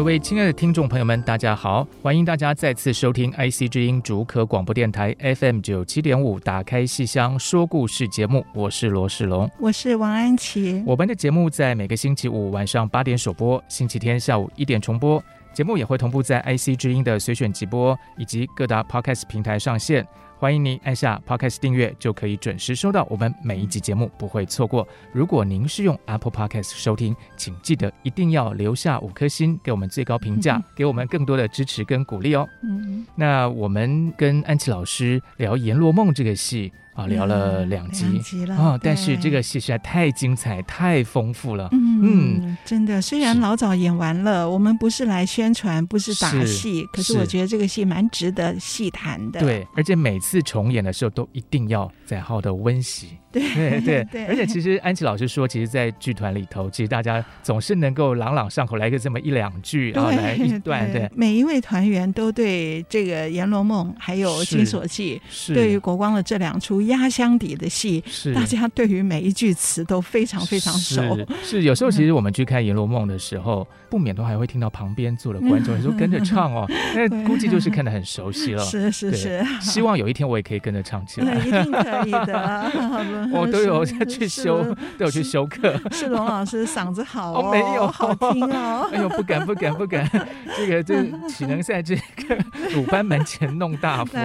各位亲爱的听众朋友们，大家好！欢迎大家再次收听 IC 之音竹科广播电台 FM 九七点五《打开戏箱说故事》节目，我是罗世龙，我是王安琪。我们的节目在每个星期五晚上八点首播，星期天下午一点重播。节目也会同步在 IC 之音的随选直播以及各大 Podcast 平台上线。欢迎您按下 Podcast 订阅，就可以准时收到我们每一集节目，不会错过。如果您是用 Apple Podcast 收听，请记得一定要留下五颗星，给我们最高评价，给我们更多的支持跟鼓励哦。嗯，那我们跟安琪老师聊《阎罗梦》这个戏。啊，聊了两集，两集了啊！但是这个戏实在太精彩、太丰富了。嗯，嗯真的，虽然老早演完了，我们不是来宣传，不是打戏，可是我觉得这个戏蛮值得细谈的。对，而且每次重演的时候都一定要再好的温习。对对 对，对 而且其实安琪老师说，其实，在剧团里头，其实大家总是能够朗朗上口，来个这么一两句，然后来一 段。对，每一位团员都对这个《阎罗梦》还有《金锁记》，对于国光的这两出压箱底的戏，是大家对于每一句词都非常非常熟。是，是有时候其实我们去看《阎罗梦》的时候，不免都还会听到旁边坐的观众说跟着唱哦，那估计就是看得很熟悉了。是是是，希望有一天我也可以跟着唱起来。一定可以的。我都有去修，都有去修课。是龙老师嗓子好哦，没有好听哦。哎呦，不敢不敢不敢，这个这岂能在这个鲁班门前弄大佛？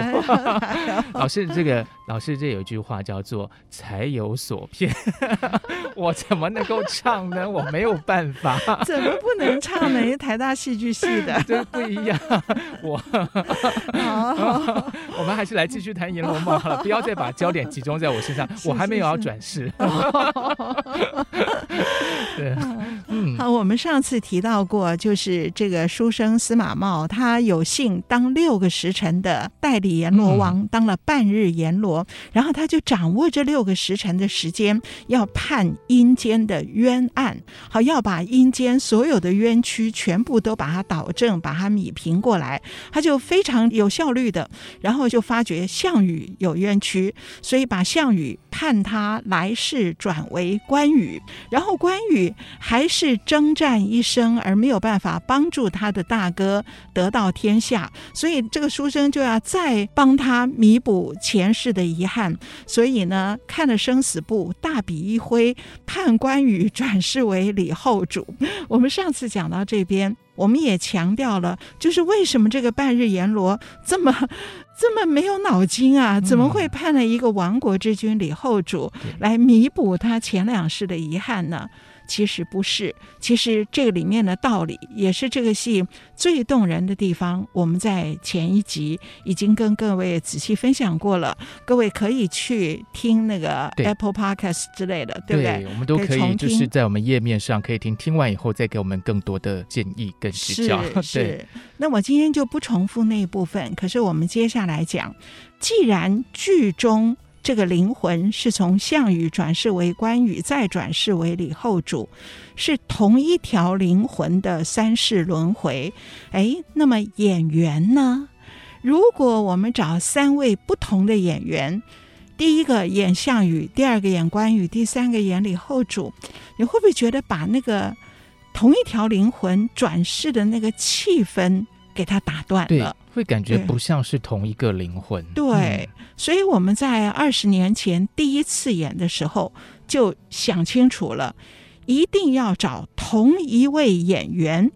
老师，这个老师这有一句话叫做“才有所骗”，我怎么能够唱呢？我没有办法。怎么不能唱呢？台大戏剧系的，这不一样。我，我们还是来继续谈《阎罗梦》好了，不要再把焦点集中在我身上。我还没有要转世。对，嗯，好，我们上次提到过，就是这个书生司马茂，他有幸当六个时辰的代理阎罗王，嗯、当了半日阎罗，然后他就掌握这六个时辰的时间，要判阴间的冤案，好，要把阴间所有的冤屈全部都把它导正，把它弭平过来，他就非常有效率的，然后就发觉项羽有冤屈，所以把项羽。判他来世转为关羽，然后关羽还是征战一生而没有办法帮助他的大哥得到天下，所以这个书生就要再帮他弥补前世的遗憾。所以呢，看了生死簿，大笔一挥，判关羽转世为李后主。我们上次讲到这边，我们也强调了，就是为什么这个半日阎罗这么。这么没有脑筋啊！怎么会判了一个亡国之君李后主来弥补他前两世的遗憾呢？其实不是，其实这个里面的道理也是这个戏最动人的地方。我们在前一集已经跟各位仔细分享过了，各位可以去听那个 Apple Podcast 之类的，对，对不对？对，我们都可以，就是在我们页面上可以听，听完以后再给我们更多的建议跟指教。是，是。那我今天就不重复那一部分，可是我们接下来讲，既然剧中。这个灵魂是从项羽转世为关羽，再转世为李后主，是同一条灵魂的三世轮回。哎，那么演员呢？如果我们找三位不同的演员，第一个演项羽，第二个演关羽，第三个演李后主，你会不会觉得把那个同一条灵魂转世的那个气氛给他打断了？会感觉不像是同一个灵魂。对，对嗯、所以我们在二十年前第一次演的时候就想清楚了，一定要找同一位演员，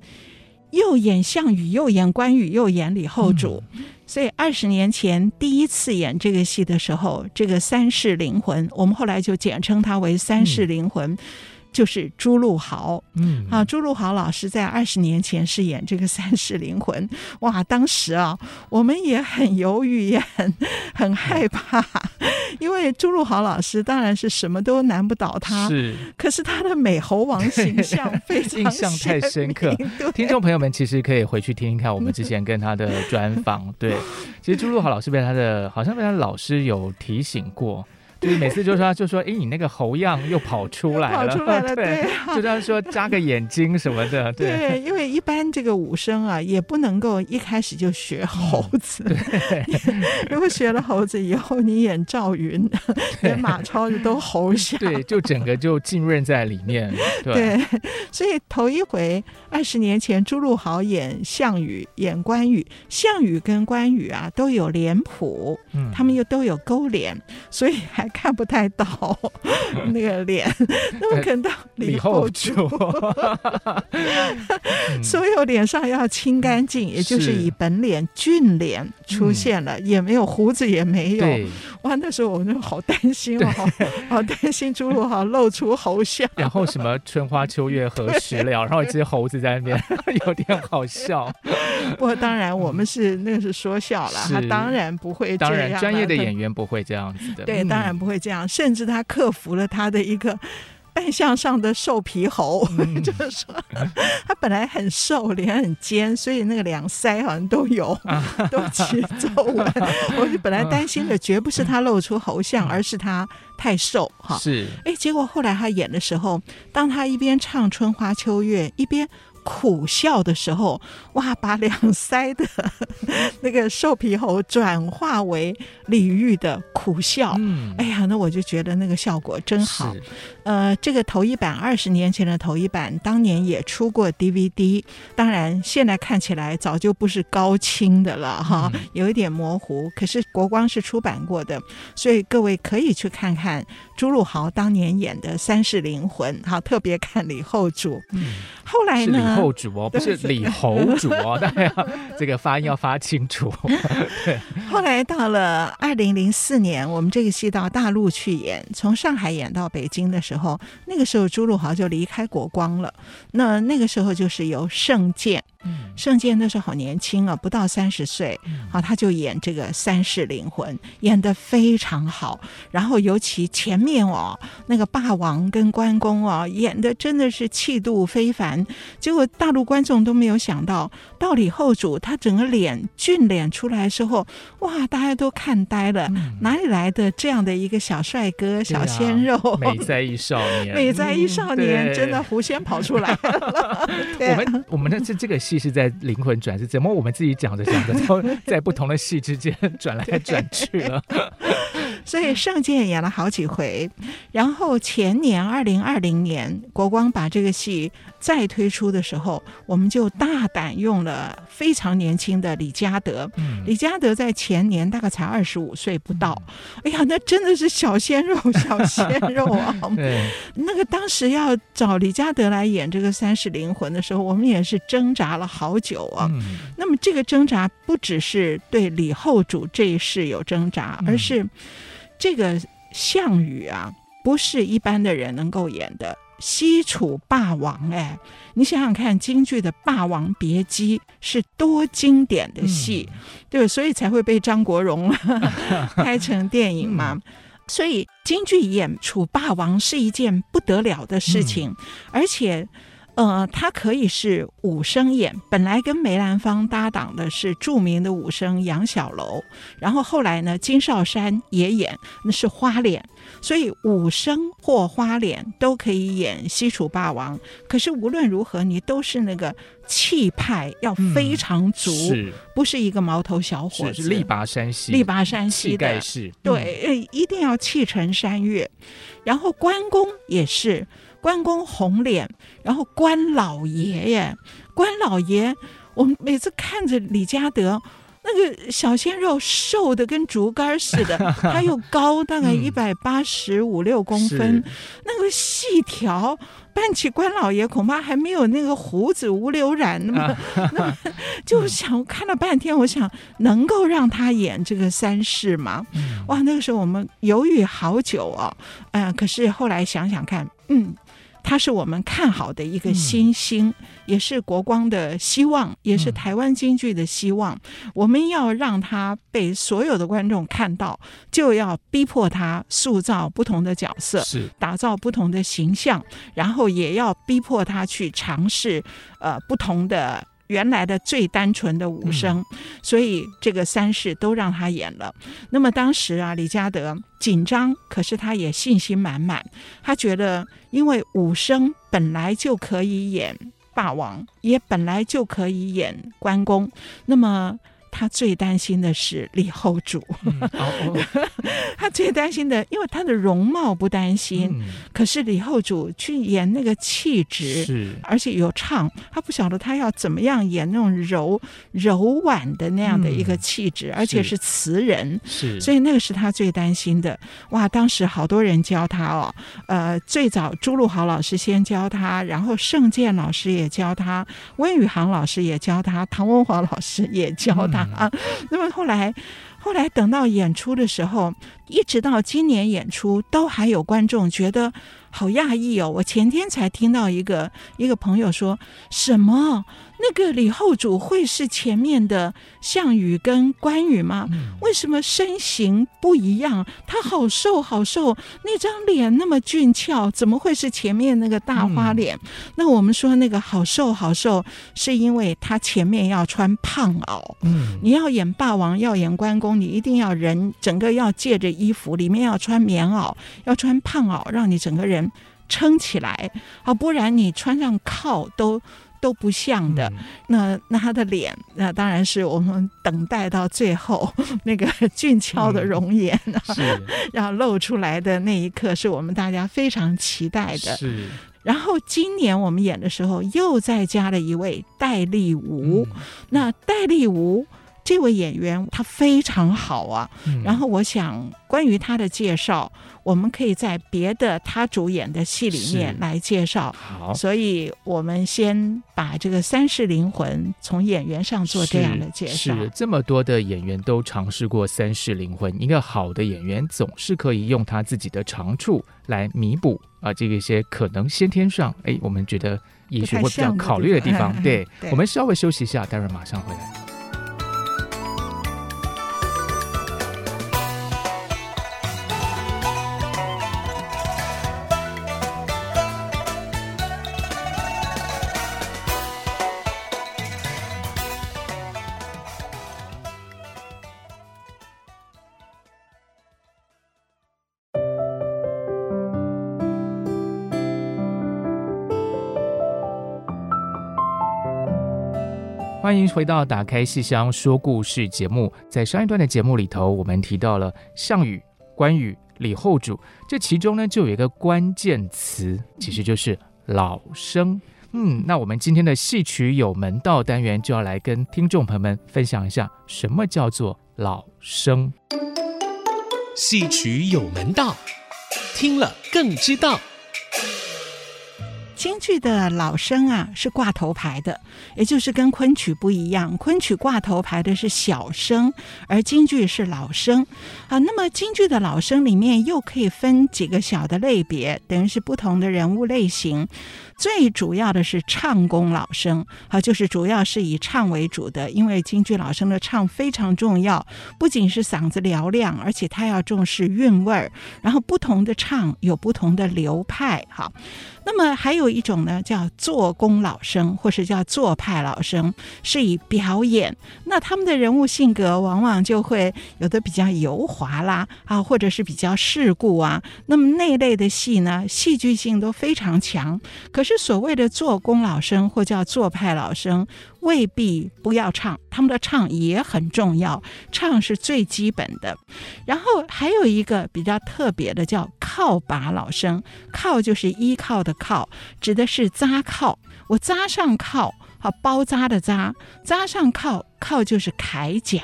又演项羽，又演关羽，又演李后主。嗯、所以二十年前第一次演这个戏的时候，这个三世灵魂，我们后来就简称它为三世灵魂。嗯就是朱露豪。嗯啊，朱露豪老师在二十年前饰演这个 三世灵魂，哇，当时啊，我们也很犹豫，也很很害怕，因为朱露豪老师当然是什么都难不倒他，是，可是他的美猴王形象非常 印象太深刻。听众朋友们其实可以回去听一看我们之前跟他的专访，对，其实朱露豪老师被他的好像被他的老师有提醒过。就是每次就说就说，哎，你那个猴样又跑出来了，跑出来了，对，对就这样说扎个眼睛什么的，对，对，因为一般这个武生啊，也不能够一开始就学猴子，对，如果学了猴子以后，你演赵云、演马超就都猴像，对，就整个就浸润在里面，对，对，所以头一回二十年前朱露豪演项羽，演关羽，项羽跟关羽啊都有脸谱，嗯，他们又都有勾脸，所以还。看不太到 那个脸，那么可能到李后主，所有脸上要清干净，也就是以本脸俊脸出现了，也没有胡子，也没有。哇，那时候我就好担心哦，好担心朱陆豪露出猴相。然后什么春花秋月何时了？然后一只猴子在那边，有点好笑。不过当然我们是那个是说笑了，他当然不会这样。当然专业的演员不会这样子的。对，当然。不会这样，甚至他克服了他的一个 扮相上的瘦皮猴，嗯、就是说他本来很瘦，脸很尖，所以那个两腮好像都有，啊、都起皱纹。我就本来担心的绝不是他露出猴相，而是他太瘦哈。是，哎，结果后来他演的时候，当他一边唱春花秋月，一边。苦笑的时候，哇，把两腮的 那个瘦皮猴转化为李煜的苦笑。嗯，哎呀，那我就觉得那个效果真好。呃，这个头一版二十年前的头一版，当年也出过 DVD，当然现在看起来早就不是高清的了哈，有一点模糊。可是国光是出版过的，所以各位可以去看看朱陆豪当年演的《三世灵魂》，好，特别看李后主。嗯，后来呢？李后主哦，不是李侯主哦，大家这个发音要发清楚。对，后来到了二零零四年，我们这个戏到大陆去演，从上海演到北京的时候，那个时候朱陆豪就离开国光了。那那个时候就是由盛鉴。盛剑那时候好年轻啊，不到三十岁，好，他就演这个三世灵魂，演得非常好。然后尤其前面哦，那个霸王跟关公哦，演的真的是气度非凡。结果大陆观众都没有想到，到李后主他整个脸俊脸出来的时候，哇，大家都看呆了，哪里来的这样的一个小帅哥、小鲜肉？美在一少年，美在一少年，真的狐仙跑出来了。我们我们的这这个。戏是在灵魂转世，怎么我们自己讲着讲着，都在不同的戏之间转来转去了？所以圣剑演了好几回，然后前年二零二零年国光把这个戏再推出的时候，我们就大胆用了非常年轻的李嘉德。嗯、李嘉德在前年大概才二十五岁不到，嗯、哎呀，那真的是小鲜肉，小鲜肉啊！那个当时要找李嘉德来演这个《三世灵魂》的时候，我们也是挣扎了好久啊。嗯、那么这个挣扎不只是对李后主这一世有挣扎，而是。这个项羽啊，不是一般的人能够演的。西楚霸王，哎，你想想看，京剧的《霸王别姬》是多经典的戏，嗯、对，所以才会被张国荣 拍成电影嘛。嗯、所以京剧演楚霸王是一件不得了的事情，嗯、而且。呃，他可以是武生演，本来跟梅兰芳搭档的是著名的武生杨小楼，然后后来呢，金少山也演，那是花脸，所以武生或花脸都可以演西楚霸王。可是无论如何，你都是那个气派要非常足，嗯、是不是一个毛头小伙子？是力拔山兮，力拔山兮的，对，嗯、一定要气沉山岳。然后关公也是。关公红脸，然后关老爷爷，关老爷，我们每次看着李嘉德那个小鲜肉，瘦的跟竹竿似的，他又高，大概一百八十五六公分，嗯、那个细条扮起关老爷，恐怕还没有那个胡子吴柳染那么，那么就想看了半天，我想能够让他演这个三世吗？哇，那个时候我们犹豫好久哦，嗯、呃，可是后来想想看，嗯。他是我们看好的一个新星，嗯、也是国光的希望，也是台湾京剧的希望。嗯、我们要让他被所有的观众看到，就要逼迫他塑造不同的角色，是打造不同的形象，然后也要逼迫他去尝试呃不同的。原来的最单纯的武生，嗯、所以这个三世都让他演了。那么当时啊，李嘉德紧张，可是他也信心满满。他觉得，因为武生本来就可以演霸王，也本来就可以演关公，那么。他最担心的是李后主，嗯哦、他最担心的，因为他的容貌不担心，嗯、可是李后主去演那个气质，是。而且有唱，他不晓得他要怎么样演那种柔柔婉的那样的一个气质，嗯、而且是。词人，是，所以那个是他最担心的。哇，当时好多人教他哦，呃，最早朱露豪老师先教他，然后盛鉴老师也教他，温宇航老师也教他，唐文华老师也教他。啊，那么后来，后来等到演出的时候，一直到今年演出，都还有观众觉得好讶异哦。我前天才听到一个一个朋友说什么。那个李后主会是前面的项羽跟关羽吗？为什么身形不一样？他好瘦好瘦，那张脸那么俊俏，怎么会是前面那个大花脸？嗯、那我们说那个好瘦好瘦，是因为他前面要穿胖袄。嗯，你要演霸王，要演关公，你一定要人整个要借着衣服，里面要穿棉袄，要穿胖袄，让你整个人撑起来。啊，不然你穿上靠都。都不像的，那那他的脸，那当然是我们等待到最后那个俊俏的容颜，然后 露出来的那一刻，是我们大家非常期待的。是，然后今年我们演的时候，又再加了一位戴立吴，嗯、那戴立吾。这位演员他非常好啊，嗯、然后我想关于他的介绍，我们可以在别的他主演的戏里面来介绍。好，所以我们先把这个《三世灵魂》从演员上做这样的介绍。是，是这么多的演员都尝试过《三世灵魂》，一个好的演员总是可以用他自己的长处来弥补啊，这个一些可能先天上哎，我们觉得也许会比较考虑的地方。对，对，我们稍微休息一下，待会儿马上回来。欢迎回到《打开戏箱说故事》节目。在上一段的节目里头，我们提到了项羽、关羽、李后主，这其中呢就有一个关键词，其实就是老生。嗯，那我们今天的戏曲有门道单元就要来跟听众朋友们分享一下，什么叫做老生。戏曲有门道，听了更知道。京剧的老生啊，是挂头牌的，也就是跟昆曲不一样。昆曲挂头牌的是小生，而京剧是老生啊。那么京剧的老生里面又可以分几个小的类别，等于是不同的人物类型。最主要的是唱功老生，啊，就是主要是以唱为主的，因为京剧老生的唱非常重要，不仅是嗓子嘹亮，而且他要重视韵味儿。然后不同的唱有不同的流派，哈。那么还有一种呢，叫做功老生，或是叫做派老生，是以表演。那他们的人物性格往往就会有的比较油滑啦，啊，或者是比较世故啊。那么那类的戏呢，戏剧性都非常强，可是。是所谓的做工老生或叫做派老生，未必不要唱，他们的唱也很重要，唱是最基本的。然后还有一个比较特别的叫靠把老生，靠就是依靠的靠，指的是扎靠。我扎上靠，好包扎的扎，扎上靠，靠就是铠甲，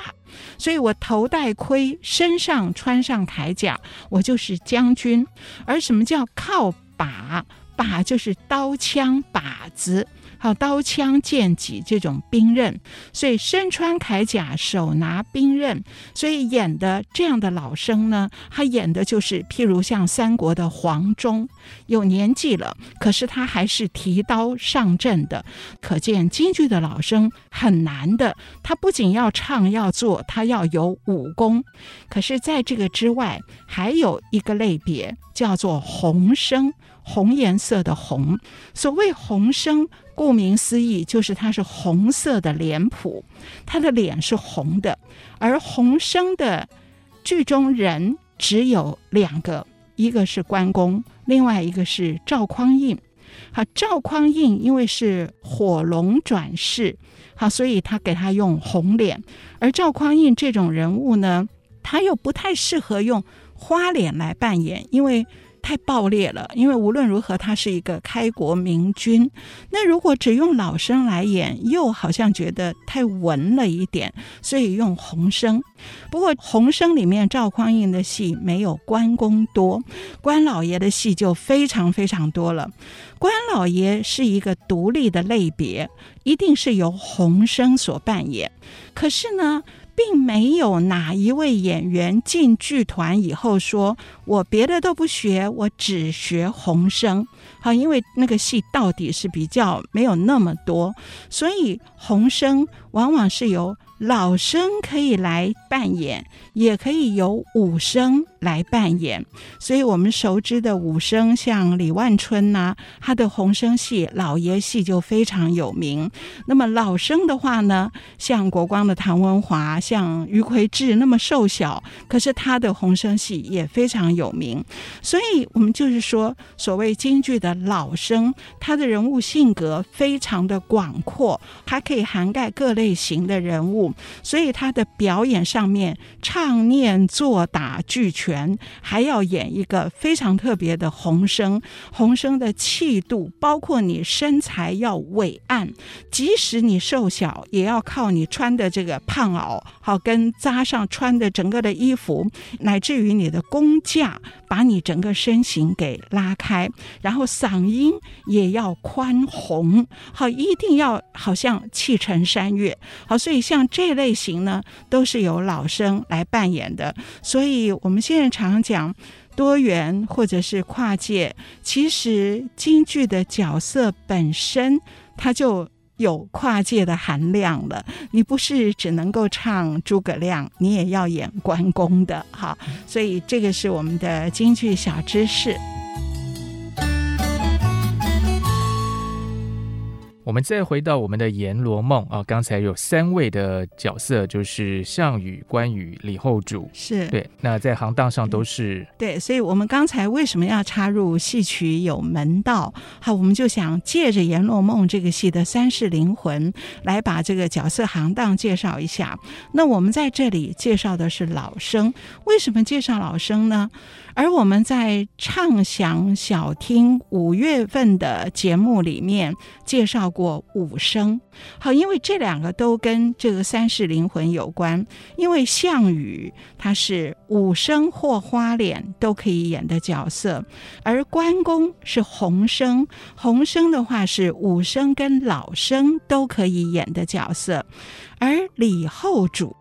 所以我头戴盔，身上穿上铠甲，我就是将军。而什么叫靠把？把就是刀枪把子。好，刀枪剑戟这种兵刃，所以身穿铠甲，手拿兵刃，所以演的这样的老生呢，他演的就是譬如像三国的黄忠，有年纪了，可是他还是提刀上阵的，可见京剧的老生很难的。他不仅要唱要做，他要有武功。可是在这个之外，还有一个类别叫做红生，红颜色的红。所谓红生。顾名思义，就是它是红色的脸谱，他的脸是红的，而红生的剧中人只有两个，一个是关公，另外一个是赵匡胤。好，赵匡胤因为是火龙转世，好，所以他给他用红脸，而赵匡胤这种人物呢，他又不太适合用花脸来扮演，因为。太暴烈了，因为无论如何，他是一个开国明君。那如果只用老生来演，又好像觉得太文了一点，所以用红生。不过红生里面赵匡胤的戏没有关公多，关老爷的戏就非常非常多了。关老爷是一个独立的类别，一定是由红生所扮演。可是呢，并没有哪一位演员进剧团以后说：“我别的都不学，我只学红声。”好，因为那个戏到底是比较没有那么多，所以红声往往是由。老生可以来扮演，也可以由武生来扮演。所以，我们熟知的武生，像李万春呐、他的红生戏、老爷戏就非常有名。那么老生的话呢，像国光的唐文华，像于魁智那么瘦小，可是他的红生戏也非常有名。所以，我们就是说，所谓京剧的老生，他的人物性格非常的广阔，还可以涵盖各类型的人物。所以他的表演上面唱念做打俱全，还要演一个非常特别的红生。红生的气度，包括你身材要伟岸，即使你瘦小，也要靠你穿的这个胖袄，好跟扎上穿的整个的衣服，乃至于你的工架，把你整个身形给拉开，然后嗓音也要宽宏，好，一定要好像气沉山岳，好，所以像。这类型呢，都是由老生来扮演的，所以我们现在常讲多元或者是跨界，其实京剧的角色本身它就有跨界的含量了。你不是只能够唱诸葛亮，你也要演关公的，好，所以这个是我们的京剧小知识。我们再回到我们的《阎罗梦》啊，刚才有三位的角色，就是项羽、关羽、李后主，是对。那在行当上都是对，所以我们刚才为什么要插入戏曲有门道？好，我们就想借着《阎罗梦》这个戏的三世灵魂，来把这个角色行当介绍一下。那我们在这里介绍的是老生，为什么介绍老生呢？而我们在畅想小厅五月份的节目里面介绍过武生，好，因为这两个都跟这个三世灵魂有关。因为项羽他是武生或花脸都可以演的角色，而关公是红生，红生的话是武生跟老生都可以演的角色，而李后主。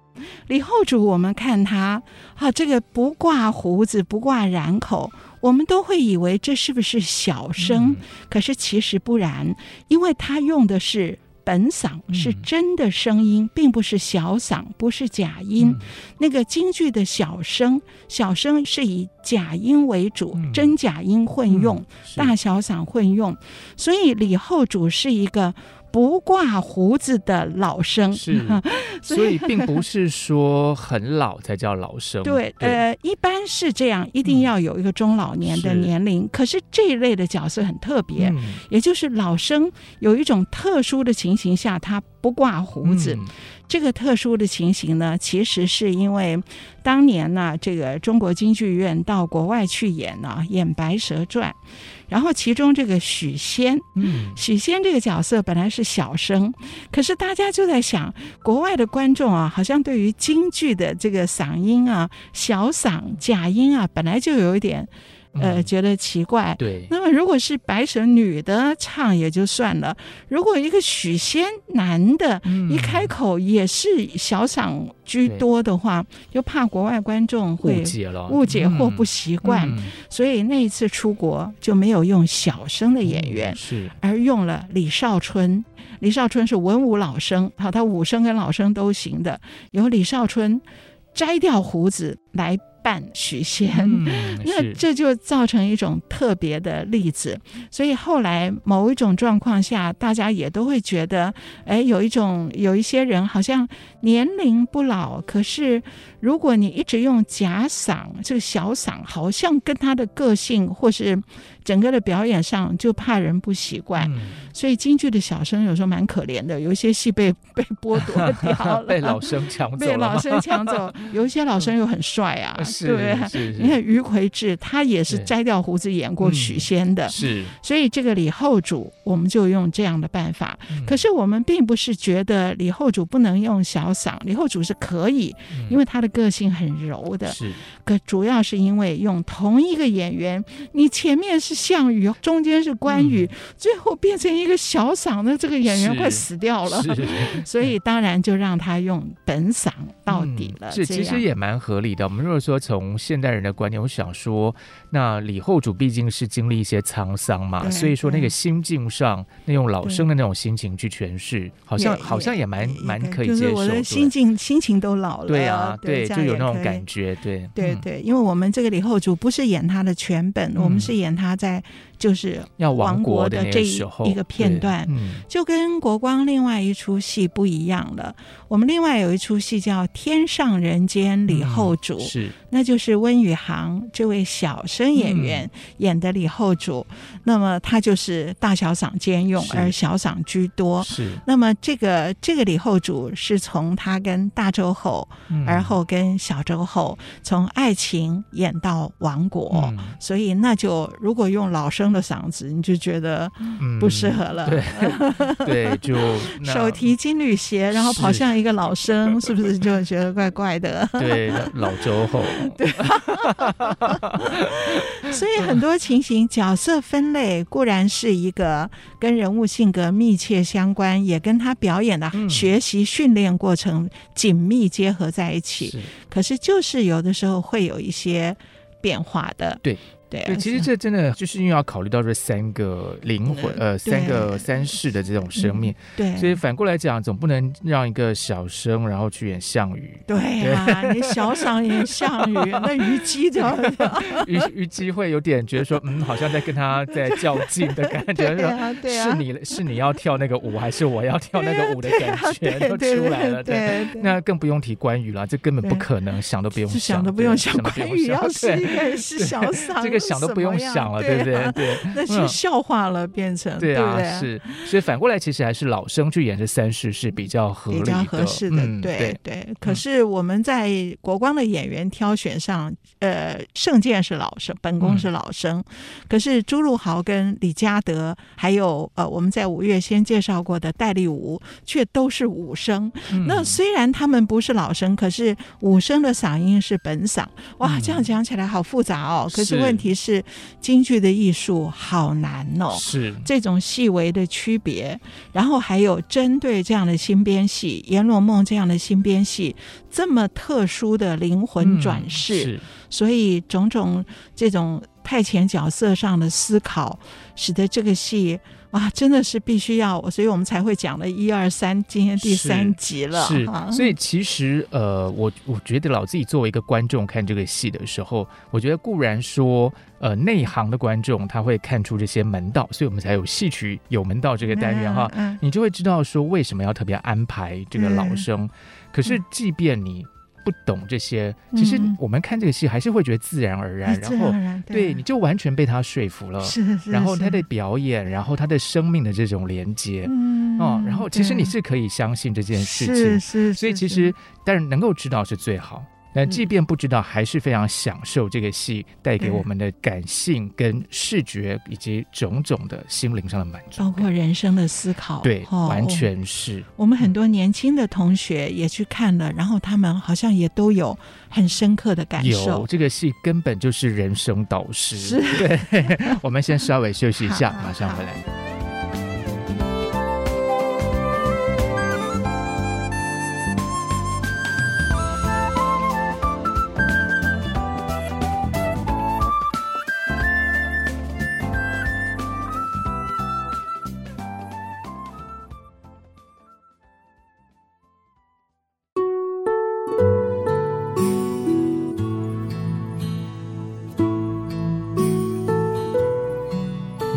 李后主，我们看他，啊，这个不挂胡子，不挂髯口，我们都会以为这是不是小声？嗯、可是其实不然，因为他用的是本嗓，是真的声音，嗯、并不是小嗓，不是假音。嗯、那个京剧的小声，小声是以假音为主，嗯、真假音混用，嗯、大小嗓混用，所以李后主是一个。不挂胡子的老生是，所以并不是说很老才叫老生。对，对呃，一般是这样，一定要有一个中老年的年龄。嗯、可是这一类的角色很特别，嗯、也就是老生有一种特殊的情形下，他不挂胡子。嗯这个特殊的情形呢，其实是因为当年呢，这个中国京剧院到国外去演呢，演《白蛇传》，然后其中这个许仙，嗯，许仙这个角色本来是小生，可是大家就在想，国外的观众啊，好像对于京剧的这个嗓音啊，小嗓假音啊，本来就有一点。呃觉得奇怪。对。那么如果是白蛇女的唱也就算了，如果一个许仙男的，一开口也是小嗓居多的话，又怕国外观众会误解了，误解或不习惯，所以那一次出国就没有用小生的演员，是而用了李少春。李少春是文武老生，好，他武生跟老生都行的。由李少春摘掉胡子来扮许仙，嗯、那这就造成一种特别的例子。所以后来某一种状况下，大家也都会觉得，哎，有一种有一些人好像年龄不老，可是如果你一直用假嗓，这个小嗓，好像跟他的个性或是。整个的表演上就怕人不习惯，嗯、所以京剧的小生有时候蛮可怜的，有一些戏被被剥夺掉了，被老生抢走，被老生抢走。有一些老生又很帅啊，是对不对？你看于魁智，他也是摘掉胡子演过许仙的，嗯、是。所以这个李后主，我们就用这样的办法。嗯、可是我们并不是觉得李后主不能用小嗓，李后主是可以，嗯、因为他的个性很柔的。是。可主要是因为用同一个演员，你前面是。项羽中间是关羽，嗯、最后变成一个小嗓的这个演员快死掉了，所以当然就让他用本嗓到底了。是、嗯，其实也蛮合理的。我们如果说从现代人的观念，我想说，那李后主毕竟是经历一些沧桑嘛，所以说那个心境上，那用老生的那种心情去诠释，好像好像也蛮蛮可以接受。我的心境心情都老了，对啊，对，就有那种感觉，对，对对，因为我们这个李后主不是演他的全本，我们是演他在。就是要亡国的这一一个片段，就跟国光另外一出戏不一样了。我们另外有一出戏叫《天上人间李后主》，是，那就是温宇航这位小生演员演的李后主。那么他就是大小嗓兼用，而小嗓居多。是，那么这个这个李后主是从他跟大周后，而后跟小周后从爱情演到亡国，所以那就如果用老生的嗓子，你就觉得不适合了。嗯、对，对，就 手提金缕鞋，然后跑向一个老生，是，是不是就觉得怪怪的？对，老周后。对，所以很多情形角色分类固然是一个跟人物性格密切相关，也跟他表演的学习训练过程紧密结合在一起。是可是就是有的时候会有一些变化的。对。对，对，其实这真的就是因为要考虑到这三个灵魂，呃，三个三世的这种生命。对，所以反过来讲，总不能让一个小生然后去演项羽。对啊，你小嗓演项羽，那虞姬就 虞虞姬会有点觉得说，嗯，好像在跟他在较劲的感觉。对啊，对啊，是你是你要跳那个舞，还是我要跳那个舞的感觉都出来了。对，那更不用提关羽了，这根本不可能，想都不用想，想都不用想。关羽要是一个是小嗓。想都不用想了，对不对？对，那是笑话了，变成对啊，是。所以反过来，其实还是老生去演这三世是比较合理、比较合适的。对对。可是我们在国光的演员挑选上，呃，圣剑是老生，本宫是老生。可是朱陆豪跟李嘉德，还有呃，我们在五月先介绍过的戴立武，却都是武生。那虽然他们不是老生，可是武生的嗓音是本嗓。哇，这样讲起来好复杂哦。可是问题。其实京剧的艺术好难哦，是这种细微的区别，然后还有针对这样的新编戏《阎罗梦》这样的新编戏，这么特殊的灵魂转世，嗯、所以种种这种派遣角色上的思考，使得这个戏。啊，真的是必须要，所以我们才会讲了一二三，今天第三集了。是，是所以其实呃，我我觉得老自己作为一个观众看这个戏的时候，我觉得固然说呃内行的观众他会看出这些门道，所以我们才有戏曲有门道这个单元哈，嗯嗯、你就会知道说为什么要特别安排这个老生。嗯、可是即便你。不懂这些，其实我们看这个戏还是会觉得自然而然，然后对你就完全被他说服了。是，然后他的表演，然后他的生命的这种连接，嗯，哦，然后其实你是可以相信这件事情，是是。所以其实，但是能够知道是最好。那即便不知道，还是非常享受这个戏带给我们的感性跟视觉以及种种的心灵上的满足，包括人生的思考。对，哦、完全是。我们很多年轻的同学也去看了，然后他们好像也都有很深刻的感受。有这个戏根本就是人生导师。是，对。我们先稍微休息一下，马上回来。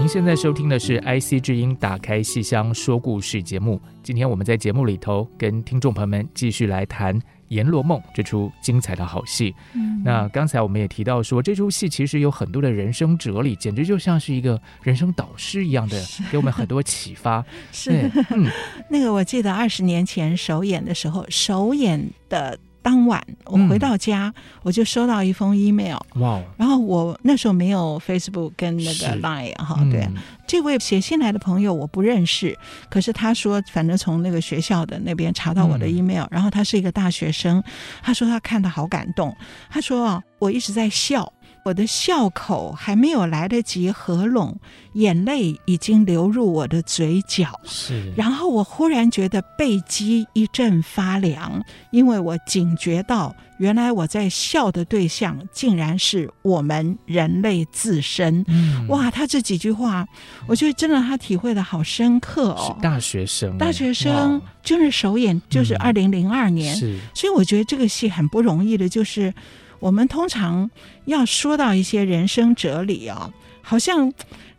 现在收听的是 IC 之音打开戏箱说故事节目。今天我们在节目里头跟听众朋友们继续来谈《阎罗梦》这出精彩的好戏。嗯，那刚才我们也提到说，这出戏其实有很多的人生哲理，简直就像是一个人生导师一样的，给我们很多启发。是，嗯，那个我记得二十年前首演的时候，首演的。当晚我回到家，嗯、我就收到一封 email。哇！然后我那时候没有 Facebook 跟那个 Line 哈，嗯、对，这位写信来的朋友我不认识，可是他说，反正从那个学校的那边查到我的 email，、嗯、然后他是一个大学生，他说他看的好感动，他说啊我一直在笑。我的笑口还没有来得及合拢，眼泪已经流入我的嘴角。是，然后我忽然觉得背脊一阵发凉，因为我警觉到，原来我在笑的对象竟然是我们人类自身。嗯，哇，他这几句话，我觉得真的他体会的好深刻哦。是大学生，大学生就是首演就是二零零二年，嗯，是，所以我觉得这个戏很不容易的，就是。我们通常要说到一些人生哲理啊，好像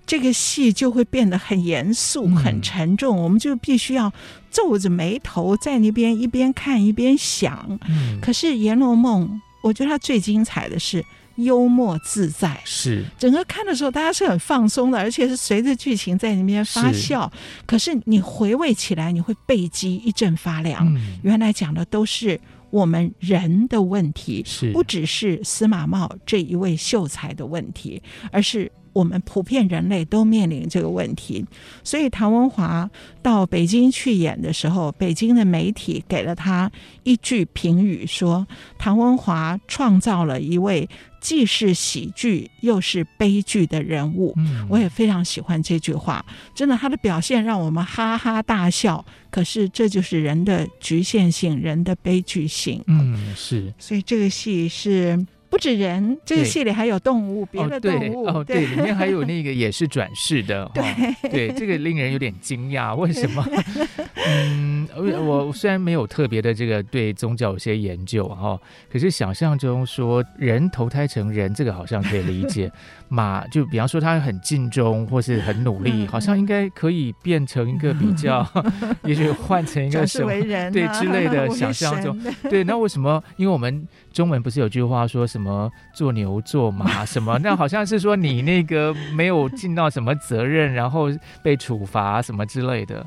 这个戏就会变得很严肃、很沉重，嗯、我们就必须要皱着眉头在那边一边看一边想。嗯、可是《阎罗梦》，我觉得它最精彩的是幽默自在，是整个看的时候大家是很放松的，而且是随着剧情在那边发笑。是可是你回味起来，你会背脊一阵发凉。嗯、原来讲的都是。我们人的问题，是。不只是司马茂这一位秀才的问题，而是我们普遍人类都面临这个问题。所以唐文华到北京去演的时候，北京的媒体给了他一句评语，说唐文华创造了一位。既是喜剧又是悲剧的人物，嗯，我也非常喜欢这句话。真的，他的表现让我们哈哈大笑。可是，这就是人的局限性，人的悲剧性。嗯，是。所以这个戏是。不止人，这个戏里还有动物，别的动物哦，对，里面还有那个也是转世的，对，对，这个令人有点惊讶，为什么？嗯，我虽然没有特别的这个对宗教有些研究哈，可是想象中说人投胎成人，这个好像可以理解。马就比方说他很尽忠或是很努力，好像应该可以变成一个比较，也许换成一个什么 对之类的 想象中，对，那为什么？因为我们。中文不是有句话说什么做牛做马什么？那好像是说你那个没有尽到什么责任，然后被处罚什么之类的。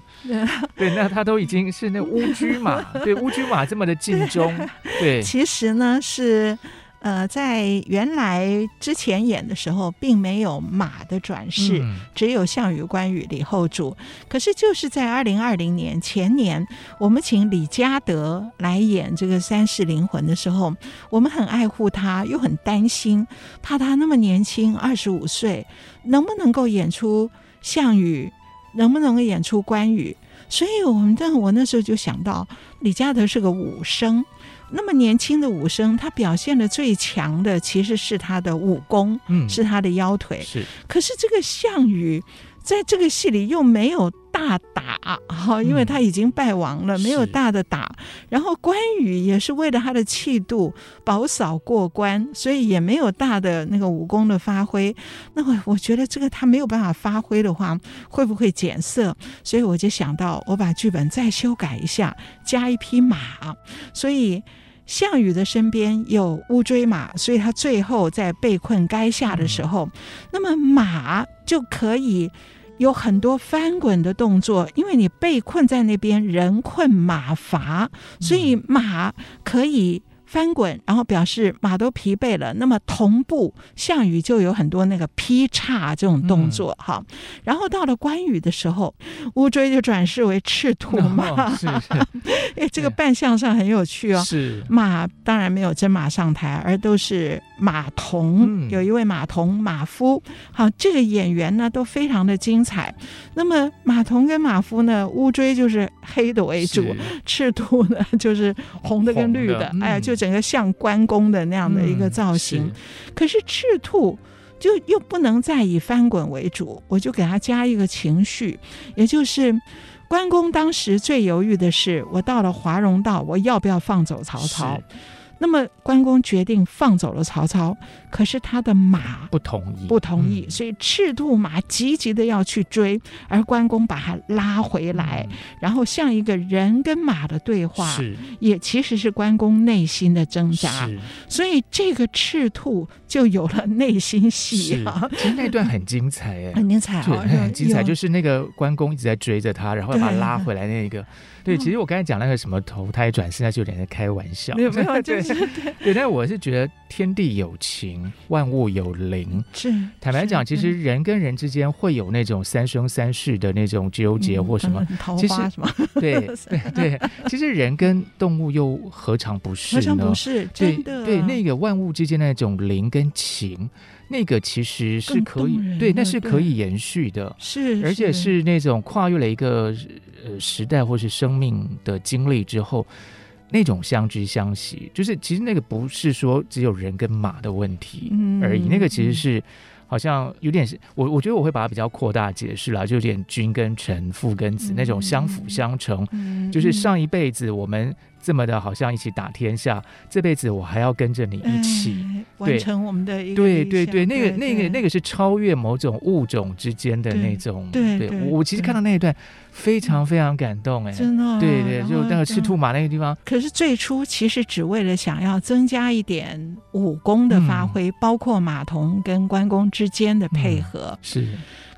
对，那他都已经是那乌车马，对乌车马这么的尽忠。对，其实呢是。呃，在原来之前演的时候，并没有马的转世，嗯、只有项羽、关羽、李后主。可是就是在二零二零年前年，我们请李嘉德来演这个三世灵魂的时候，我们很爱护他，又很担心，怕他那么年轻，二十五岁，能不能够演出项羽，能不能够演出关羽？所以我们，但我那时候就想到，李嘉德是个武生。那么年轻的武生，他表现的最强的其实是他的武功，嗯，是他的腰腿。是，可是这个项羽在这个戏里又没有大打，哈，因为他已经败亡了，嗯、没有大的打。然后关羽也是为了他的气度保扫过关，所以也没有大的那个武功的发挥。那我我觉得这个他没有办法发挥的话，会不会减色？所以我就想到，我把剧本再修改一下，加一匹马，所以。项羽的身边有乌骓马，所以他最后在被困垓下的时候，嗯、那么马就可以有很多翻滚的动作，因为你被困在那边，人困马乏，所以马可以翻滚，然后表示马都疲惫了。那么同步，项羽就有很多那个劈叉这种动作哈、嗯。然后到了关羽的时候，乌骓就转世为赤兔马。哦、是是，哎，这个扮相上很有趣哦。是马当然没有真马上台，而都是马童、嗯，有一位马童马夫。好，这个演员呢都非常的精彩。那么马童跟马夫呢，乌骓就是黑的为主，赤兔呢就是红的跟绿的，嗯、哎呀，就整个像关公的那样的一个造型。嗯、是可是赤兔就又不能再以翻滚为主，我就给他加一个情绪，也就是关公当时最犹豫的是，我到了华容道，我要不要放走曹操？那么关公决定放走了曹操，可是他的马不同意，不同意，所以赤兔马急急的要去追，而关公把他拉回来，嗯、然后像一个人跟马的对话，是。也其实是关公内心的挣扎，所以这个赤兔就有了内心戏啊。其实那段很精彩哎，很精彩，很精彩，就是那个关公一直在追着他，然后把他拉回来那个。对，其实我刚才讲那个什么投胎转世，那就有点在开玩笑。没有，没有，就是对，对。但我是觉得天地有情，万物有灵。是。坦白讲，其实人跟人之间会有那种三生三世的那种纠结或什么。桃花什么？对对对。其实人跟动物又何尝不是呢？何尝不是？真的。对，那个万物之间的那种灵跟情，那个其实是可以，对，那是可以延续的。是。而且是那种跨越了一个。呃，时代或是生命的经历之后，那种相知相惜，就是其实那个不是说只有人跟马的问题而已，嗯、那个其实是好像有点是，我我觉得我会把它比较扩大解释啦，就有点君跟臣、父跟子、嗯、那种相辅相成、嗯，就是上一辈子我们。这么的，好像一起打天下，这辈子我还要跟着你一起、哎、完成我们的一个对对对，那个那个那个是超越某种物种之间的那种。对对，对，我其实看到那一段非常非常感动，哎，真的，对对，就那个赤兔马那个地方。可是最初其实只为了想要增加一点武功的发挥，嗯、包括马童跟关公之间的配合、嗯、是。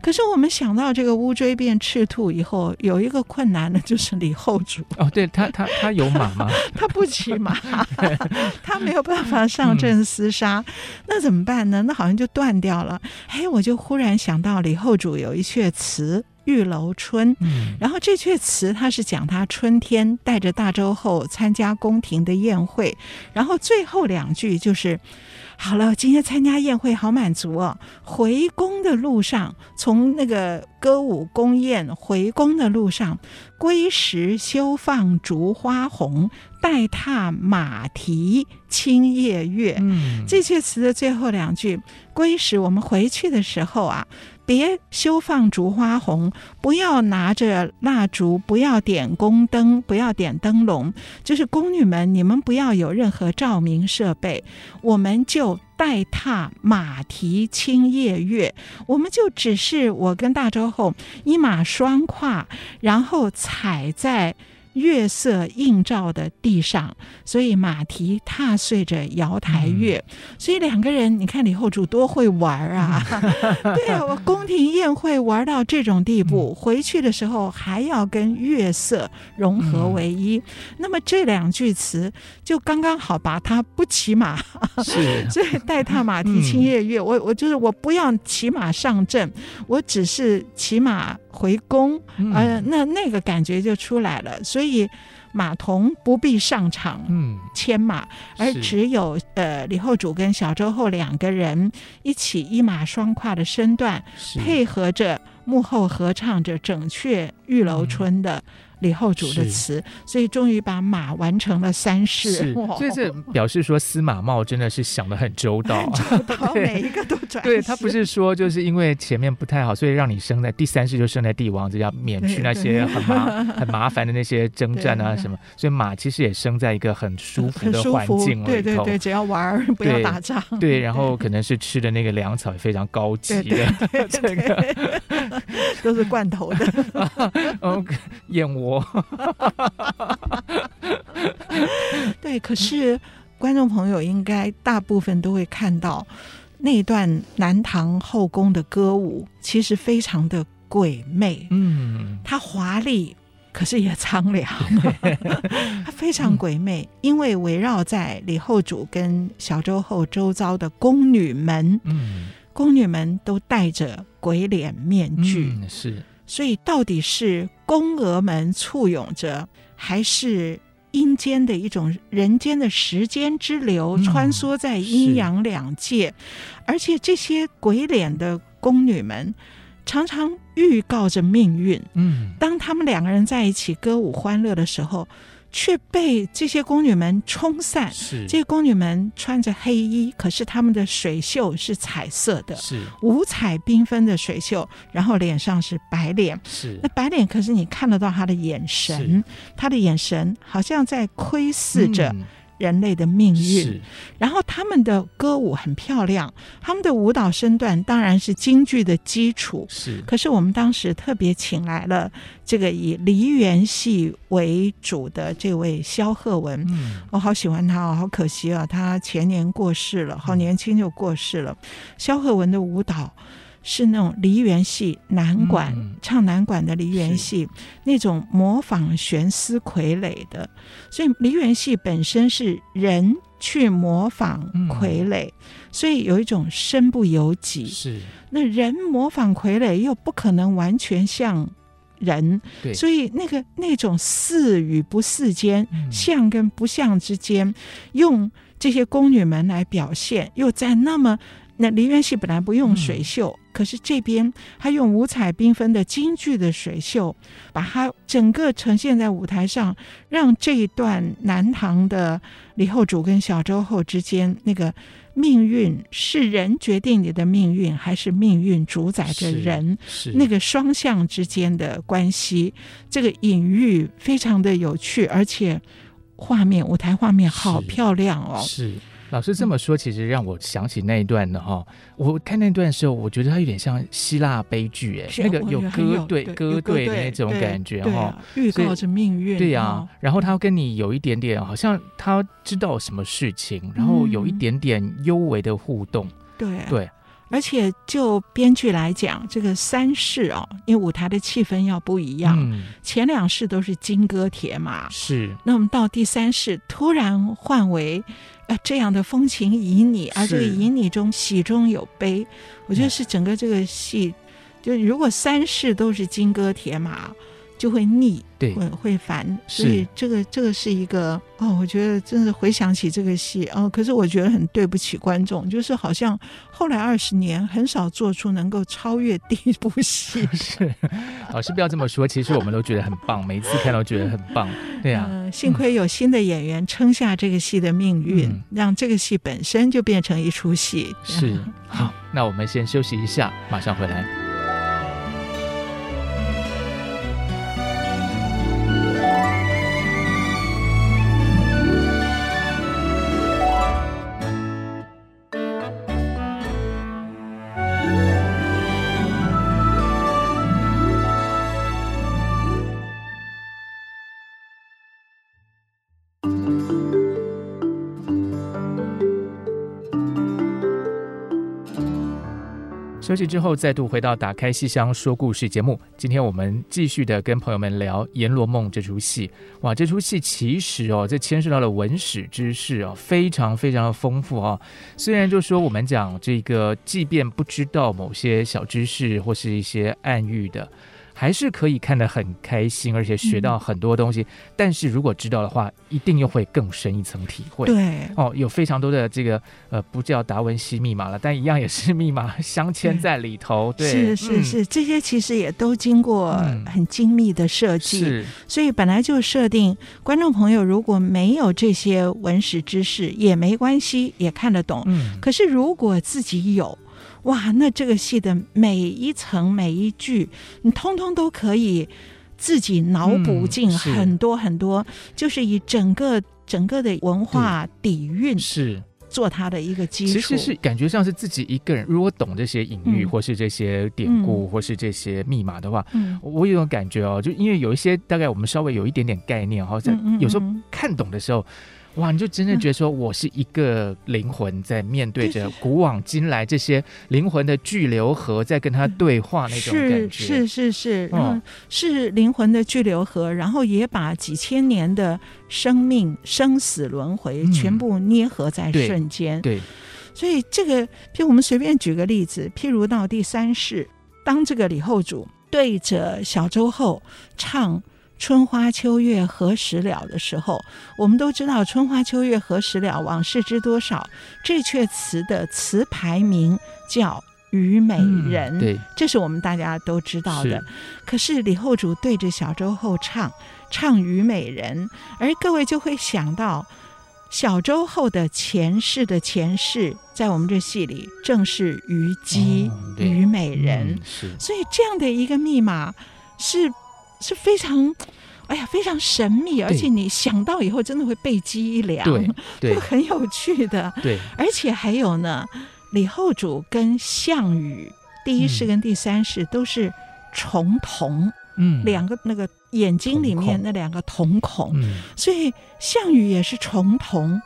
可是我们想到这个乌锥变赤兔以后，有一个困难呢就是李后主哦，对他他他有马吗？他不骑马，他没有办法上阵厮杀、嗯，那怎么办呢？那好像就断掉了。哎，我就忽然想到李后主有一阙词《玉楼春》，嗯，然后这阙词他是讲他春天带着大周后参加宫廷的宴会，然后最后两句就是。好了，今天参加宴会好满足哦。回宫的路上，从那个歌舞宫宴回宫的路上，归时休放烛花红，待踏马蹄清夜月。嗯，这阙词的最后两句，归时我们回去的时候啊。别休放烛花红，不要拿着蜡烛，不要点宫灯，不要点灯笼。就是宫女们，你们不要有任何照明设备，我们就代踏马蹄青夜月。我们就只是我跟大周后一马双跨，然后踩在。月色映照的地上，所以马蹄踏碎着瑶台月，嗯、所以两个人，你看李后主多会玩啊！对啊，我宫廷宴会玩到这种地步，嗯，回去的时候还要跟月色融合为一。嗯、那么这两句词就刚刚好，把他不骑马，是 所以带踏马蹄清夜月。嗯、我我就是我不要骑马上阵，我只是骑马。回宫，呃，那那个感觉就出来了。所以马童不必上场，嗯，牵马，而只有呃李后主跟小周后两个人一起一马双跨的身段，配合着幕后合唱着整阙《玉楼春》的。李后主的词，所以终于把马完成了三世。是，所以这 表示说司马茂真的是想的很周到，周到 每一个都转。对，他不是说就是因为前面不太好，所以让你生在第三世就生在帝王，这要免去那些很麻很麻烦的那些征战啊什么。所以马其实也生在一一个很舒服的环境里头，对对对，只要玩不要打仗。对，对。然后可能是吃的那个粮草也非常高级的，这个。都是罐头的。OK，燕窝。对，可是观众朋友应该大部分都会看到那段南唐后宫的歌舞，其实非常的鬼魅。嗯，它华丽，可是也苍凉，它非常鬼魅，嗯、因为围绕在李后主跟小周后周遭的宫女们，嗯，宫女们都戴着鬼脸面具，嗯、是，所以到底是宫娥们簇拥着，还是阴间的一种人间的时间之流，穿梭在阴阳两界，而且这些鬼脸的宫女们。常常预告着命运。嗯，当他们两个人在一起歌舞欢乐的时候，却被这些宫女们冲散。是，这些宫女们穿着黑衣，可是她们的水袖是彩色的，是五彩缤纷的水袖，然后脸上是白脸。是，那白脸可是你看得到她的眼神，她的眼神好像在窥视着。嗯人类的命运，然后他们的歌舞很漂亮，他们的舞蹈身段当然是京剧的基础。是，可是我们当时特别请来了这个以梨园戏为主的这位萧鹤文，嗯，我好喜欢他哦，好可惜啊，他前年过世了，好年轻就过世了。萧鹤文的舞蹈。是那种梨园戏，南管、嗯、唱南管的梨园戏，那种模仿悬丝傀儡的，所以梨园戏本身是人去模仿傀儡，嗯、所以有一种身不由己。是。那人模仿傀儡又不可能完全像人，对。所以那个那种似与不似间，嗯、像跟不像之间，用这些宫女们来表现，又在那么。那梨园戏本来不用水袖，嗯、可是这边他用五彩缤纷的京剧的水袖，把它整个呈现在舞台上，让这一段南唐的李后主跟小周后之间那个命运是人决定你的命运，还是命运主宰着人？是，是那个双向之间的关系，这个隐喻非常的有趣，而且画面舞台画面好漂亮哦。是。是老师这么说，其实让我想起那一段的哈。我看那段的时候，我觉得它有点像希腊悲剧，哎，那个有歌队歌队的那种感觉哈，预告着命运。对呀，然后他跟你有一点点，好像他知道什么事情，然后有一点点幽微的互动。对对，而且就编剧来讲，这个三世哦，因为舞台的气氛要不一样，前两世都是金戈铁马，是，那我们到第三世突然换为。啊，这样的风情旖旎，而这个旖旎中喜中有悲，我觉得是整个这个戏，就如果三世都是金戈铁马。就会腻，对，会会烦，所以这个这个是一个哦，我觉得真的回想起这个戏哦，可是我觉得很对不起观众，就是好像后来二十年很少做出能够超越第一部戏。是，老师不要这么说，其实我们都觉得很棒，每一次看都觉得很棒，对呀、啊呃。幸亏有新的演员撑下这个戏的命运，嗯、让这个戏本身就变成一出戏。是，好，那我们先休息一下，马上回来。休息之后，再度回到《打开戏箱说故事》节目。今天我们继续的跟朋友们聊《阎罗梦》这出戏。哇，这出戏其实哦，这牵涉到了文史知识哦，非常非常的丰富哦。虽然就说我们讲这个，即便不知道某些小知识或是一些暗喻的。还是可以看得很开心，而且学到很多东西。嗯、但是如果知道的话，一定又会更深一层体会。对哦，有非常多的这个呃，不叫达文西密码了，但一样也是密码镶嵌在里头。对，对是是是，嗯、这些其实也都经过很精密的设计。是、嗯，所以本来就设定观众朋友如果没有这些文史知识也没关系，也看得懂。嗯，可是如果自己有。哇，那这个戏的每一层每一句，你通通都可以自己脑补进很多很多，嗯、是就是以整个整个的文化底蕴是。做它的一个基础。其实是感觉像是自己一个人，如果懂这些隐喻或是这些典故或是这些密码的话，嗯、我有种感觉哦，就因为有一些大概我们稍微有一点点概念，好像有时候看懂的时候。哇，你就真的觉得说我是一个灵魂在面对着古往今来这些灵魂的巨流河，在跟他对话那种感觉，是是是是，嗯，是灵魂的巨流河，然后也把几千年的生命生死轮回全部捏合在瞬间，对，所以这个，譬如我们随便举个例子，譬如到第三世，当这个李后主对着小周后唱。春花秋月何时了的时候，我们都知道“春花秋月何时了，往事知多少”。这阙词的词牌名叫《虞美人》，嗯，对，这是我们大家都知道的。是，可是李后主对着小周后唱唱《虞美人》，而各位就会想到小周后的前世的前世，在我们这戏里正是虞姬，哦，虞美人，嗯。是，所以这样的一个密码是。是非常，哎呀，非常神秘，而且你想到以后真的会背脊一凉，对，对，很有趣的。对，而且还有呢，李后主跟项羽第一世跟第三世都是重瞳，嗯，两个那个眼睛里面那两个瞳孔，嗯，所以项羽也是重瞳，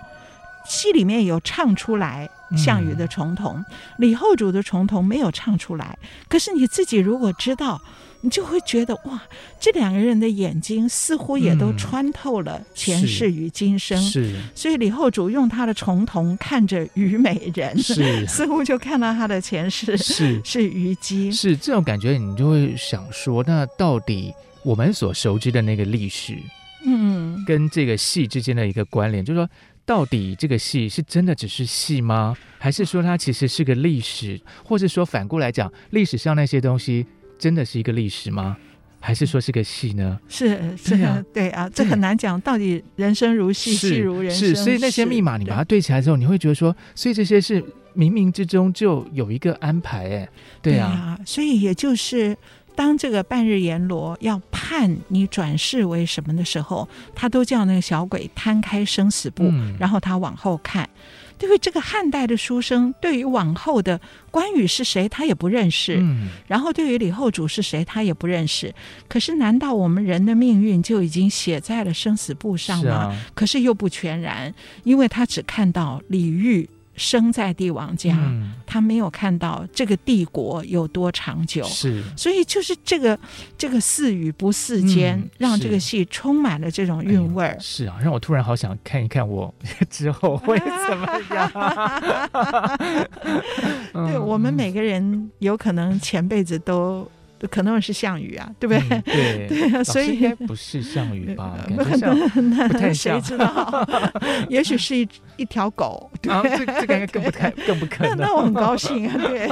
戏里面有唱出来项羽的重瞳，嗯，李后主的重瞳没有唱出来，可是你自己如果知道。你就会觉得哇，这两个人的眼睛似乎也都穿透了前世与今生。嗯、是，是，所以李后主用他的重瞳看着虞美人，是，似乎就看到他的前世是是虞姬。是这种感觉，你就会想说，那到底我们所熟知的那个历史，嗯，跟这个戏之间的一个关联，就是说，到底这个戏是真的只是戏吗？还是说它其实是个历史？或者说反过来讲，历史上那些东西？真的是一个历史吗？还是说是个戏呢？是是啊，对啊，这很难讲。到底人生如戏，戏如人生。是，所以那些密码你把它对起来之后，你会觉得说，所以这些是冥冥之中就有一个安排，哎，对啊。所以也就是当这个半日阎罗要判你转世为什么的时候，他都叫那个小鬼摊开生死簿，嗯，然后他往后看。对于这个汉代的书生，对于往后的关羽是谁，他也不认识。嗯，然后对于李后主是谁，他也不认识。可是，难道我们人的命运就已经写在了生死簿上吗？是啊。可是又不全然，因为他只看到李煜。生在帝王家，嗯，他没有看到这个帝国有多长久，是，所以就是这个这个似与不似间，嗯，让这个戏充满了这种韵味儿，哎。是啊，让我突然好想看一看我 之后会怎么样。对，我们每个人有可能前辈子都。可能是项羽啊，对不对？嗯、对 对，所以应该不是项羽吧？很多不太谁知道？也许是一一条狗。对，啊、这这个应该更不太更不可能。那那我很高兴啊，对。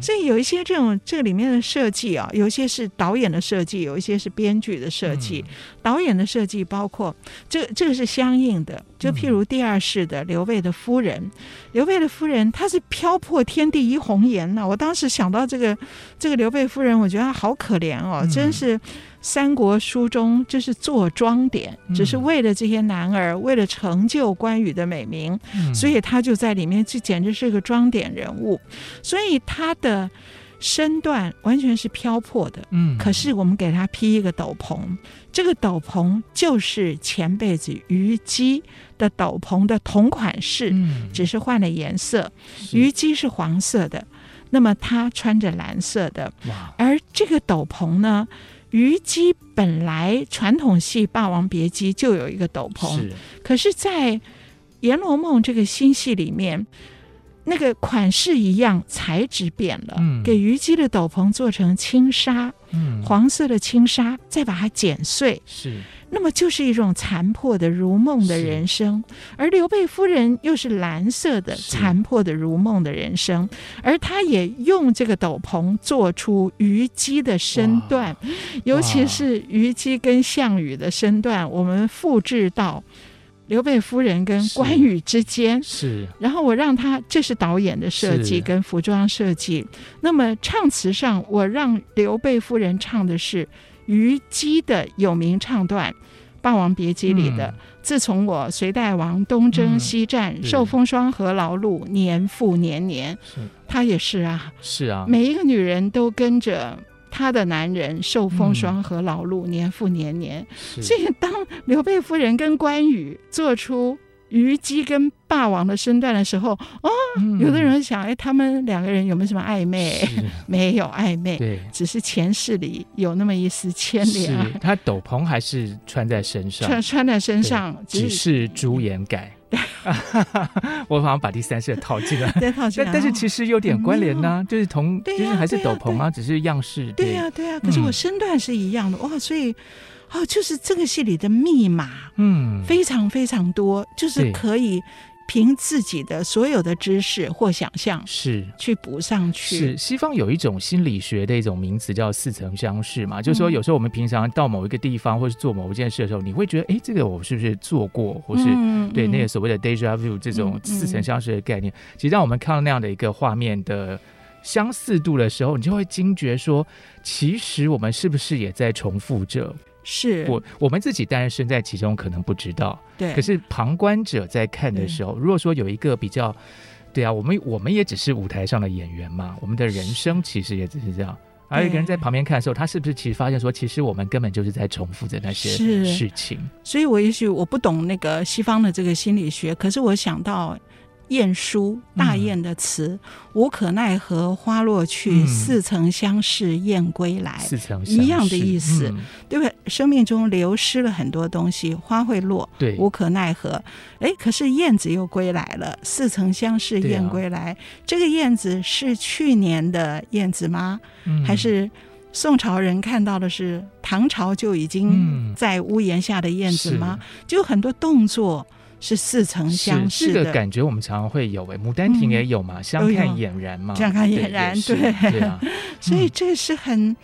所以有一些这种这个里面的设计啊，有一些是导演的设计，有一些是编剧的设计。嗯、导演的设计包括这、这个是相应的，就譬如第二世的刘备的夫人，嗯、刘备的夫人她是飘破天地一红颜呐。我当时想到这个这个刘备夫人，我觉得她好可怜哦，嗯、真是三国书中就是做装点，嗯、只是为了这些男儿，为了成就关羽的美名，嗯、所以他就在里面，这简直是个装点人物，所以他的。身段完全是飘泊的，嗯，可是我们给他披一个斗篷，这个斗篷就是前辈子虞姬的斗篷的同款式，嗯，只是换了颜色，虞姬是黄色的，那么他穿着蓝色的，哇，而这个斗篷呢，虞姬本来传统戏《霸王别姬》就有一个斗篷，是，可是在《阎罗梦》这个新戏里面。那个款式一样，材质变了。嗯，给虞姬的斗篷做成轻纱，嗯，黄色的轻纱，再把它剪碎，是。那么就是一种残破的如梦的人生。而刘备夫人又是蓝色的残破的如梦的人生，而她也用这个斗篷做出虞姬的身段，尤其是虞姬跟项羽的身段，我们复制到。刘备夫人跟关羽之间是，是，然后我让他，这是导演的设计跟服装设计。那么唱词上，我让刘备夫人唱的是虞姬的有名唱段《霸王别姬》里的。嗯、自从我隋代王东征西战，嗯、受风霜和劳碌，年复年年。是，她也是啊，是啊，每一个女人都跟着。她的男人受风霜和劳碌，嗯、年复年年。是所以当刘备夫人跟关羽做出虞姬跟霸王的身段的时候，哦，嗯、有的人想，哎，他们两个人有没有什么暧昧？没有暧昧，对，只是前世里有那么一丝牵连。是他斗篷还是穿在身上，穿穿在身上，只是朱颜改。我好像把第三世套进来，套进来。但但是其实有点关联呢、啊，就是同，就是还是斗篷啊，只是样式。对呀，对呀。可是我身段是一样的哇，所以哦，就是这个戏里的密码，嗯，非常非常多，就是可以。凭自己的所有的知识或想象是去补上去。是西方有一种心理学的一种名词叫似曾相识嘛，嗯、就是说有时候我们平常到某一个地方或是做某一件事的时候，你会觉得哎，这个我是不是做过，或是、嗯、对那个所谓的 deja vu 这种似曾相识的概念。嗯嗯、其实当我们看到那样的一个画面的相似度的时候，你就会惊觉说，其实我们是不是也在重复着？是我我们自己当然身在其中，可能不知道。对，可是旁观者在看的时候，如果说有一个比较，对啊，我们我们也只是舞台上的演员嘛，我们的人生其实也只是这样。而一个人在旁边看的时候，他是不是其实发现说，其实我们根本就是在重复着那些事情？所以我也许我不懂那个西方的这个心理学，可是我想到。晏殊大雁的词，嗯、无可奈何花落去，嗯、似曾相识燕归来，似曾一样的意思，嗯、对不对？生命中流失了很多东西，花会落，对，无可奈何。哎，可是燕子又归来了，似曾相识燕归来。啊、这个燕子是去年的燕子吗？嗯、还是宋朝人看到的是唐朝就已经在屋檐下的燕子吗？嗯、就很多动作。是似曾相识的这个感觉，我们常常会有诶，《牡丹亭》也有嘛，嗯、相看俨然嘛，相看俨然，对，对啊，所以这是很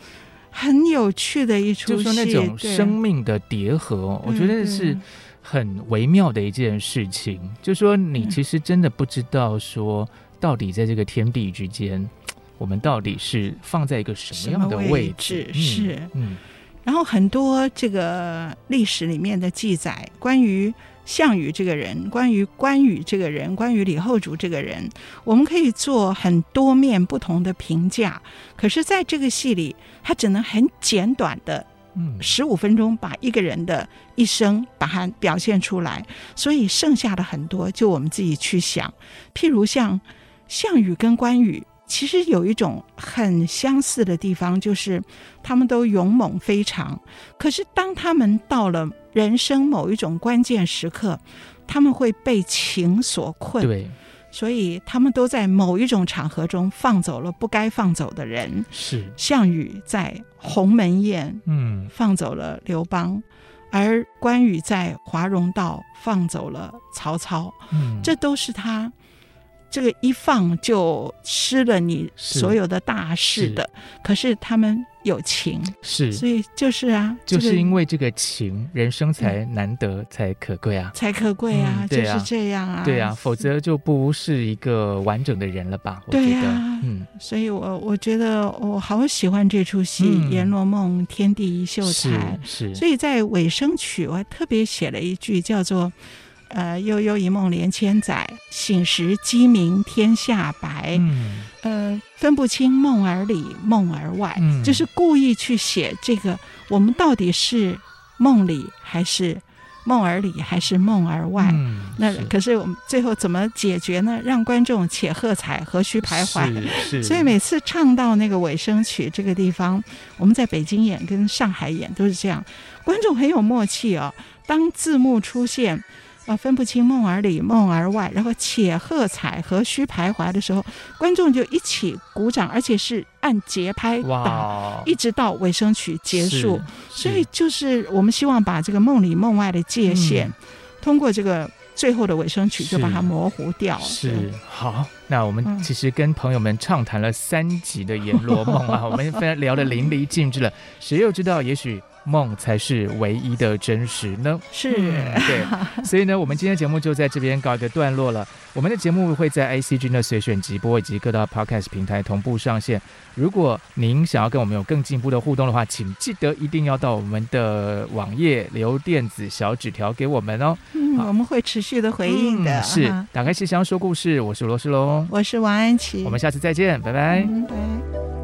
很有趣的一出戏，就是说那种生命的叠合，我觉得是很微妙的一件事情。嗯、就是说，你其实真的不知道说，到底在这个天地之间，嗯、我们到底是放在一个什么样的位置？位置？是，嗯，嗯。然后很多这个历史里面的记载，关于。项羽这个人，关于关羽这个人，关于李后主这个人，我们可以做很多面不同的评价。可是，在这个戏里，他只能很简短的，嗯，十五分钟把一个人的一生把它表现出来。所以，剩下的很多就我们自己去想。譬如像项羽跟关羽，其实有一种很相似的地方，就是他们都勇猛非常。可是，当他们到了人生某一种关键时刻，他们会被情所困，对，所以他们都在某一种场合中放走了不该放走的人。是项羽在鸿门宴，嗯，放走了刘邦，而关羽在华容道放走了曹操，嗯，这都是他。这个一放就失了你所有的大事的，是。可是他们有情，是，所以就是啊，就是因为这个情，人生才难得，嗯、才可贵啊，才可贵啊，嗯、对啊。就是这样啊，对啊，否则就不是一个完整的人了吧？我觉得，对啊，嗯，所以我我觉得我好喜欢这出戏《阎罗梦》，天地一秀才，是，是，所以在尾声曲我还特别写了一句叫做。呃，悠悠一梦连千载，醒时鸡鸣天下白。嗯，呃，分不清梦儿里梦儿外，嗯、就是故意去写这个，我们到底是梦里还是梦儿里还是梦儿外？嗯、那可是我们最后怎么解决呢？让观众且喝彩，何须徘徊？所以每次唱到那个尾声曲这个地方，我们在北京演跟上海演都是这样，观众很有默契哦。当字幕出现。啊，分不清梦儿里梦儿外，然后且喝彩，何须徘徊的时候，观众就一起鼓掌，而且是按节拍打，哇一直到尾声曲结束。所以就是我们希望把这个梦里梦外的界限，嗯、通过这个最后的尾声曲就把它模糊掉。是，是好，那我们其实跟朋友们畅谈了三集的《阎罗梦》啊，我们非常聊得淋漓尽致了。谁又知道，也许。梦才是唯一的真实呢？是，嗯、对，所以呢，我们今天节目就在这边告一个段落了。我们的节目会在 ICG 的随选直播以及各大 Podcast 平台同步上线。如果您想要跟我们有更进一步的互动的话，请记得一定要到我们的网页留电子小纸条给我们哦。嗯，我们会持续的回应的。嗯、是，打开信箱说故事，我是罗世龙，我是王安琪，我们下次再见，拜拜。嗯、拜拜。